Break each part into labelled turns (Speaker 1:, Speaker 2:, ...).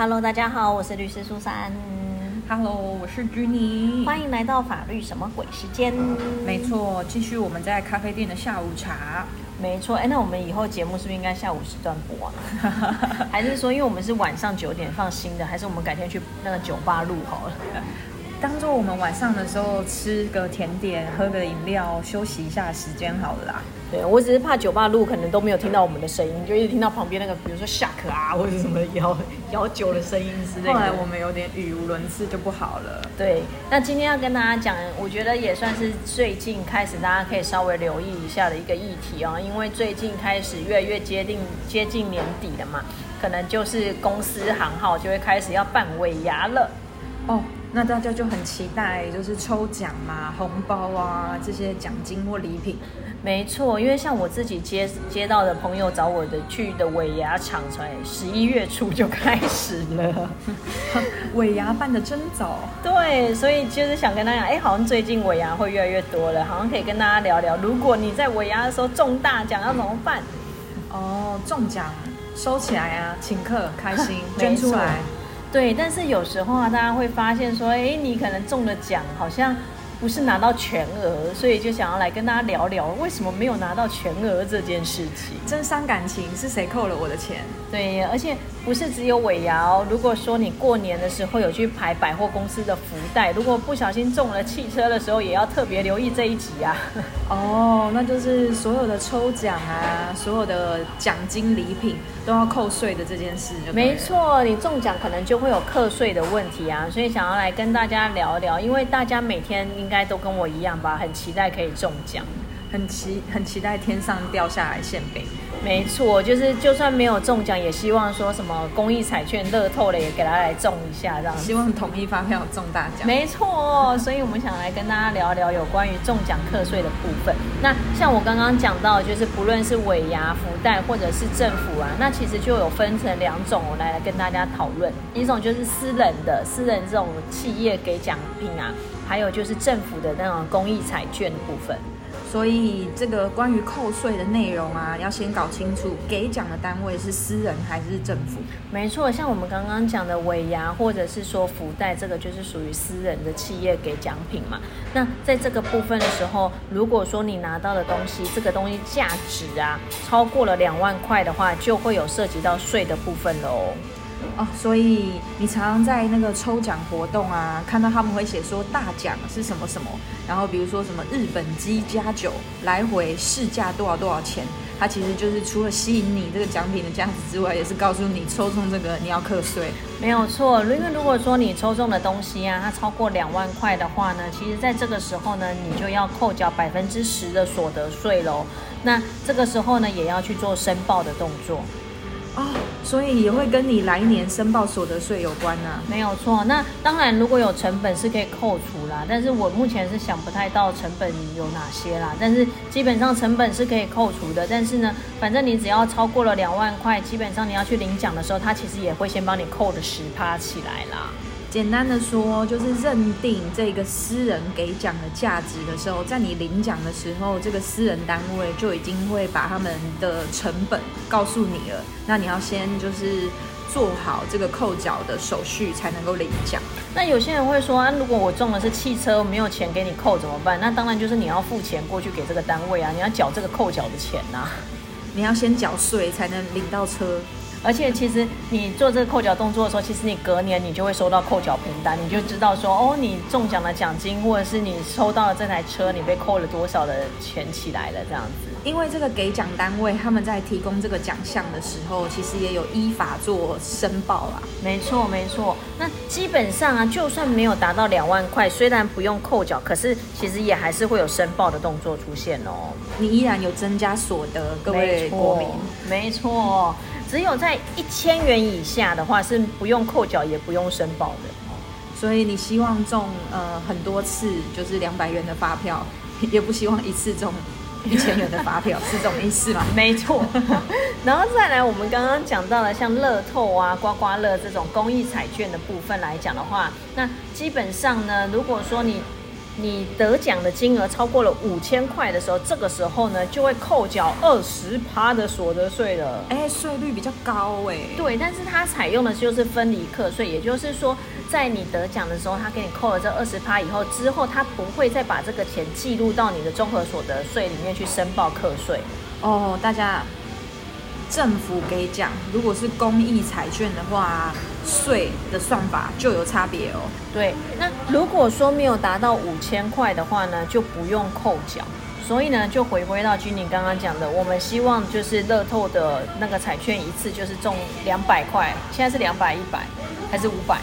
Speaker 1: Hello，大家好，我是律师苏珊。
Speaker 2: Hello，我是居尼。
Speaker 1: 欢迎来到法律什么鬼时间？
Speaker 2: 没错，继续我们在咖啡店的下午茶。
Speaker 1: 没错，哎，那我们以后节目是不是应该下午时段播啊？还是说，因为我们是晚上九点放新的，还是我们改天去那个酒吧录好了？
Speaker 2: 当做我们晚上的时候吃个甜点、喝个饮料、休息一下的时间好了啦。
Speaker 1: 对我只是怕酒吧路可能都没有听到我们的声音，就一直听到旁边那个，比如说下课啊，或者什么摇摇酒的声音之类的。
Speaker 2: 后来我们有点语无伦次，就不好了。
Speaker 1: 对，那今天要跟大家讲，我觉得也算是最近开始大家可以稍微留意一下的一个议题哦，因为最近开始越来越接近接近年底了嘛，可能就是公司行号就会开始要办尾牙了。
Speaker 2: 哦，那大家就很期待，就是抽奖嘛、红包啊这些奖金或礼品。
Speaker 1: 没错，因为像我自己接接到的朋友找我的去的尾牙场，才十一月初就开始了。
Speaker 2: 尾牙办的真早。
Speaker 1: 对，所以就是想跟大家讲，哎，好像最近尾牙会越来越多了，好像可以跟大家聊聊，如果你在尾牙的时候中大奖要怎么办？
Speaker 2: 哦，中奖收起来啊，请客开心，捐出来。
Speaker 1: 对，但是有时候啊，大家会发现说，哎，你可能中了奖，好像不是拿到全额，所以就想要来跟大家聊聊，为什么没有拿到全额这件事情。
Speaker 2: 真伤感情，是谁扣了我的钱？
Speaker 1: 对，而且不是只有尾牙哦。如果说你过年的时候有去排百货公司的福袋，如果不小心中了汽车的时候，也要特别留意这一集啊。
Speaker 2: 哦，那就是所有的抽奖啊，所有的奖金礼品都要扣税的这件事就
Speaker 1: 没，错，你中奖可能就会有课税的问题啊，所以想要来跟大家聊聊，因为大家每天应应该都跟我一样吧，很期待可以中奖。
Speaker 2: 很期很期待天上掉下来馅饼。
Speaker 1: 没错，就是就算没有中奖，也希望说什么公益彩券、乐透了也给他来中一下这样子。
Speaker 2: 希望统一发票中大奖。
Speaker 1: 没错，所以我们想来跟大家聊聊有关于中奖课税的部分。那像我刚刚讲到，就是不论是尾牙、福袋或者是政府啊，那其实就有分成两种，我来来跟大家讨论。一种就是私人的，私人这种企业给奖品啊，还有就是政府的那种公益彩券的部分。
Speaker 2: 所以这个关于扣税的内容啊，要先搞搞清楚，给奖的单位是私人还是政府。
Speaker 1: 没错，像我们刚刚讲的尾牙，或者是说福袋，这个就是属于私人的企业给奖品嘛。那在这个部分的时候，如果说你拿到的东西，这个东西价值啊超过了两万块的话，就会有涉及到税的部分喽。
Speaker 2: 哦，所以你常常在那个抽奖活动啊，看到他们会写说大奖是什么什么，然后比如说什么日本鸡加酒来回市价多少多少钱，它其实就是除了吸引你这个奖品的价值之外，也是告诉你抽中这个你要课税。
Speaker 1: 没有错，因为如果说你抽中的东西啊，它超过两万块的话呢，其实在这个时候呢，你就要扣缴百分之十的所得税喽。那这个时候呢，也要去做申报的动作。
Speaker 2: 哦，所以也会跟你来年申报所得税有关呢、
Speaker 1: 没有错，那当然如果有成本是可以扣除啦，但是我目前是想不太到成本有哪些啦，但是基本上成本是可以扣除的，但是呢，反正你只要超过了两万块，基本上你要去领奖的时候，他其实也会先帮你扣的十趴起来啦。
Speaker 2: 简单的说，就是认定这个私人给奖的价值的时候，在你领奖的时候，这个私人单位就已经会把他们的成本告诉你了。那你要先就是做好这个扣缴的手续，才能够领奖。
Speaker 1: 那有些人会说，啊，如果我中的是汽车，没有钱给你扣怎么办？那当然就是你要付钱过去给这个单位啊，你要缴这个扣缴的钱呐、
Speaker 2: 你要先缴税才能领到车。
Speaker 1: 而且其实你做这个扣缴动作的时候，其实你隔年你就会收到扣缴凭单，你就知道说，哦，你中奖的奖金，或者是你收到了这台车，你被扣了多少的钱起来了，这样子。
Speaker 2: 因为这个给奖单位他们在提供这个奖项的时候，其实也有依法做申报啦。
Speaker 1: 没错，没错。那基本上啊，就算没有达到两万块，虽然不用扣缴，可是其实也还是会有申报的动作出现哦。
Speaker 2: 你依然有增加所得，各位国民。
Speaker 1: 没错，只有在一千元以下的话是不用扣缴也不用申报的。
Speaker 2: 所以你希望中呃很多次就是两百元的发票，也不希望一次中一千元的发票，是这种意思吗？
Speaker 1: 没错，然后再来，我们刚刚讲到了像乐透啊、刮刮乐这种公益彩券的部分来讲的话，那基本上呢，如果说你你得奖的金额超过了五千块的时候，这个时候呢就会扣缴二十趴的所得税了。
Speaker 2: 哎，税率比较高哎。
Speaker 1: 对，但是它采用的就是分离课税，也就是说，在你得奖的时候，他给你扣了这二十趴以后，之后他不会再把这个钱记录到你的综合所得税里面去申报课税。
Speaker 2: 哦，大家。政府给奖，如果是公益彩券的话，税的算法就有差别哦。
Speaker 1: 对，那如果说没有达到五千块的话呢，就不用扣缴。所以呢，就回归到君宁刚刚讲的，我们希望就是乐透的那个彩券一次就是中两百块，现在是两百、一百还是五百？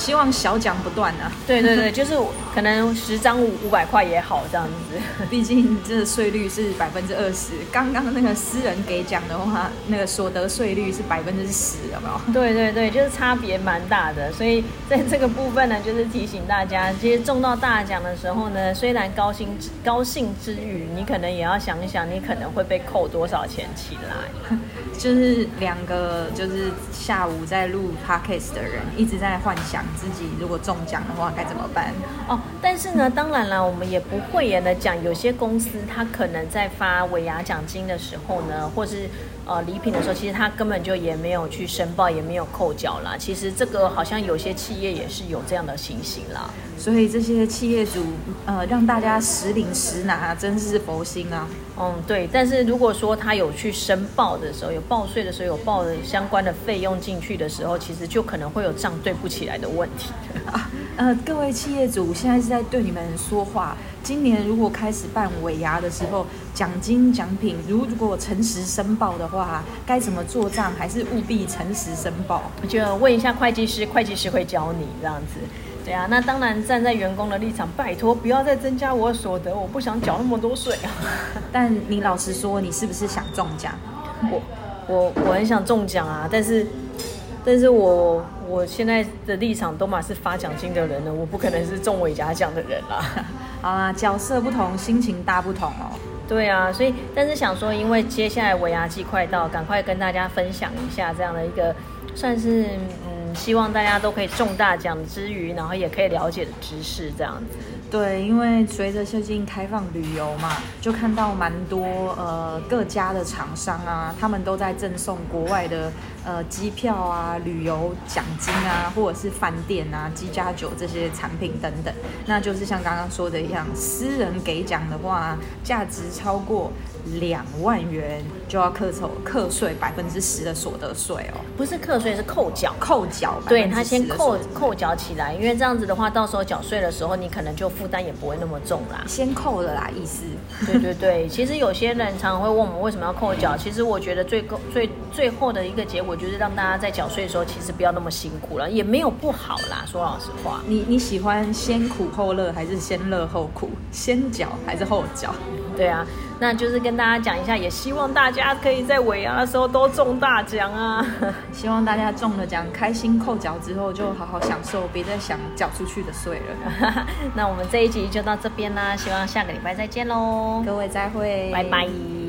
Speaker 2: 希望小奖不断啊！
Speaker 1: 对对对，就是可能十张五五百块也好这样子，
Speaker 2: 毕竟这税率是百分之二十。刚刚那个私人给奖的话，那个所得税率是百分之十，有没有？
Speaker 1: 对对对，就是差别蛮大的。所以在这个部分呢，就是提醒大家，其实中到大奖的时候呢，虽然高兴高兴之余，你可能也要想一想，你可能会被扣多少钱起来。
Speaker 2: 就是两个就是下午在录 podcast 的人一直在幻想。自己如果中奖的话该怎么办？
Speaker 1: 哦，但是呢，当然了，我们也不会言的讲，有些公司它可能在发尾牙奖金的时候呢，或是呃礼品的时候，其实它根本就也没有去申报，也没有扣缴啦。其实这个好像有些企业也是有这样的情形啦。
Speaker 2: 所以这些企业主呃让大家实领实拿，真是佛心啊。
Speaker 1: 嗯，对。但是如果说他有去申报的时候，有报税的时候，有报的相关的费用进去的时候，其实就可能会有账对不起来的问题啊。
Speaker 2: 呃，各位企业主，现在是在对你们说话。今年如果开始办尾牙的时候，奖金奖品如如果诚实申报的话，该怎么做账？还是务必诚实申报？
Speaker 1: 就问一下会计师，会计师会教你这样子。对啊，那当然站在员工的立场，拜托不要再增加我的所得，我不想缴那么多税啊。
Speaker 2: 但你老实说，你是不是想中奖？
Speaker 1: 我我我很想中奖啊，但是但是我我现在的立场都嘛是发奖金的人了，我不可能是中尾牙奖的人啦。
Speaker 2: 啊，角色不同，心情大不同哦。
Speaker 1: 对啊，所以但是想说，因为接下来尾牙季快到，赶快跟大家分享一下这样的一个算是嗯。希望大家都可以中大奖之余，然后也可以了解的知识这样子。
Speaker 2: 对，因为随着最近开放旅游嘛，就看到蛮多呃各家的厂商啊，他们都在赠送国外的呃机票啊、旅游奖金啊，或者是饭店啊、机加酒这些产品等等。那就是像刚刚说的一样，私人给奖的话，价值超过。两万元就要课抽课税百分之十的所得税哦，
Speaker 1: 不是课税是扣缴，
Speaker 2: 扣缴，
Speaker 1: 对他先扣扣缴起来，因为这样子的话，到时候缴税的时候，你可能就负担也不会那么重啦。
Speaker 2: 先扣了啦，意思。
Speaker 1: 对对对，其实有些人常常会问我们为什么要扣缴，其实我觉得最最最后的一个结果就是让大家在缴税的时候，其实不要那么辛苦了，也没有不好啦。说老实话，
Speaker 2: 你你喜欢先苦后乐，还是先乐后苦？先缴还是后缴？
Speaker 1: 对啊。那就是跟大家讲一下，也希望大家可以在尾牙的时候都中大奖啊！
Speaker 2: 希望大家中了奖，开心扣脚之后就好好享受，别再想缴出去的税了。
Speaker 1: 那我们这一集就到这边啦，希望下个礼拜再见喽！
Speaker 2: 各位再会，
Speaker 1: 拜拜。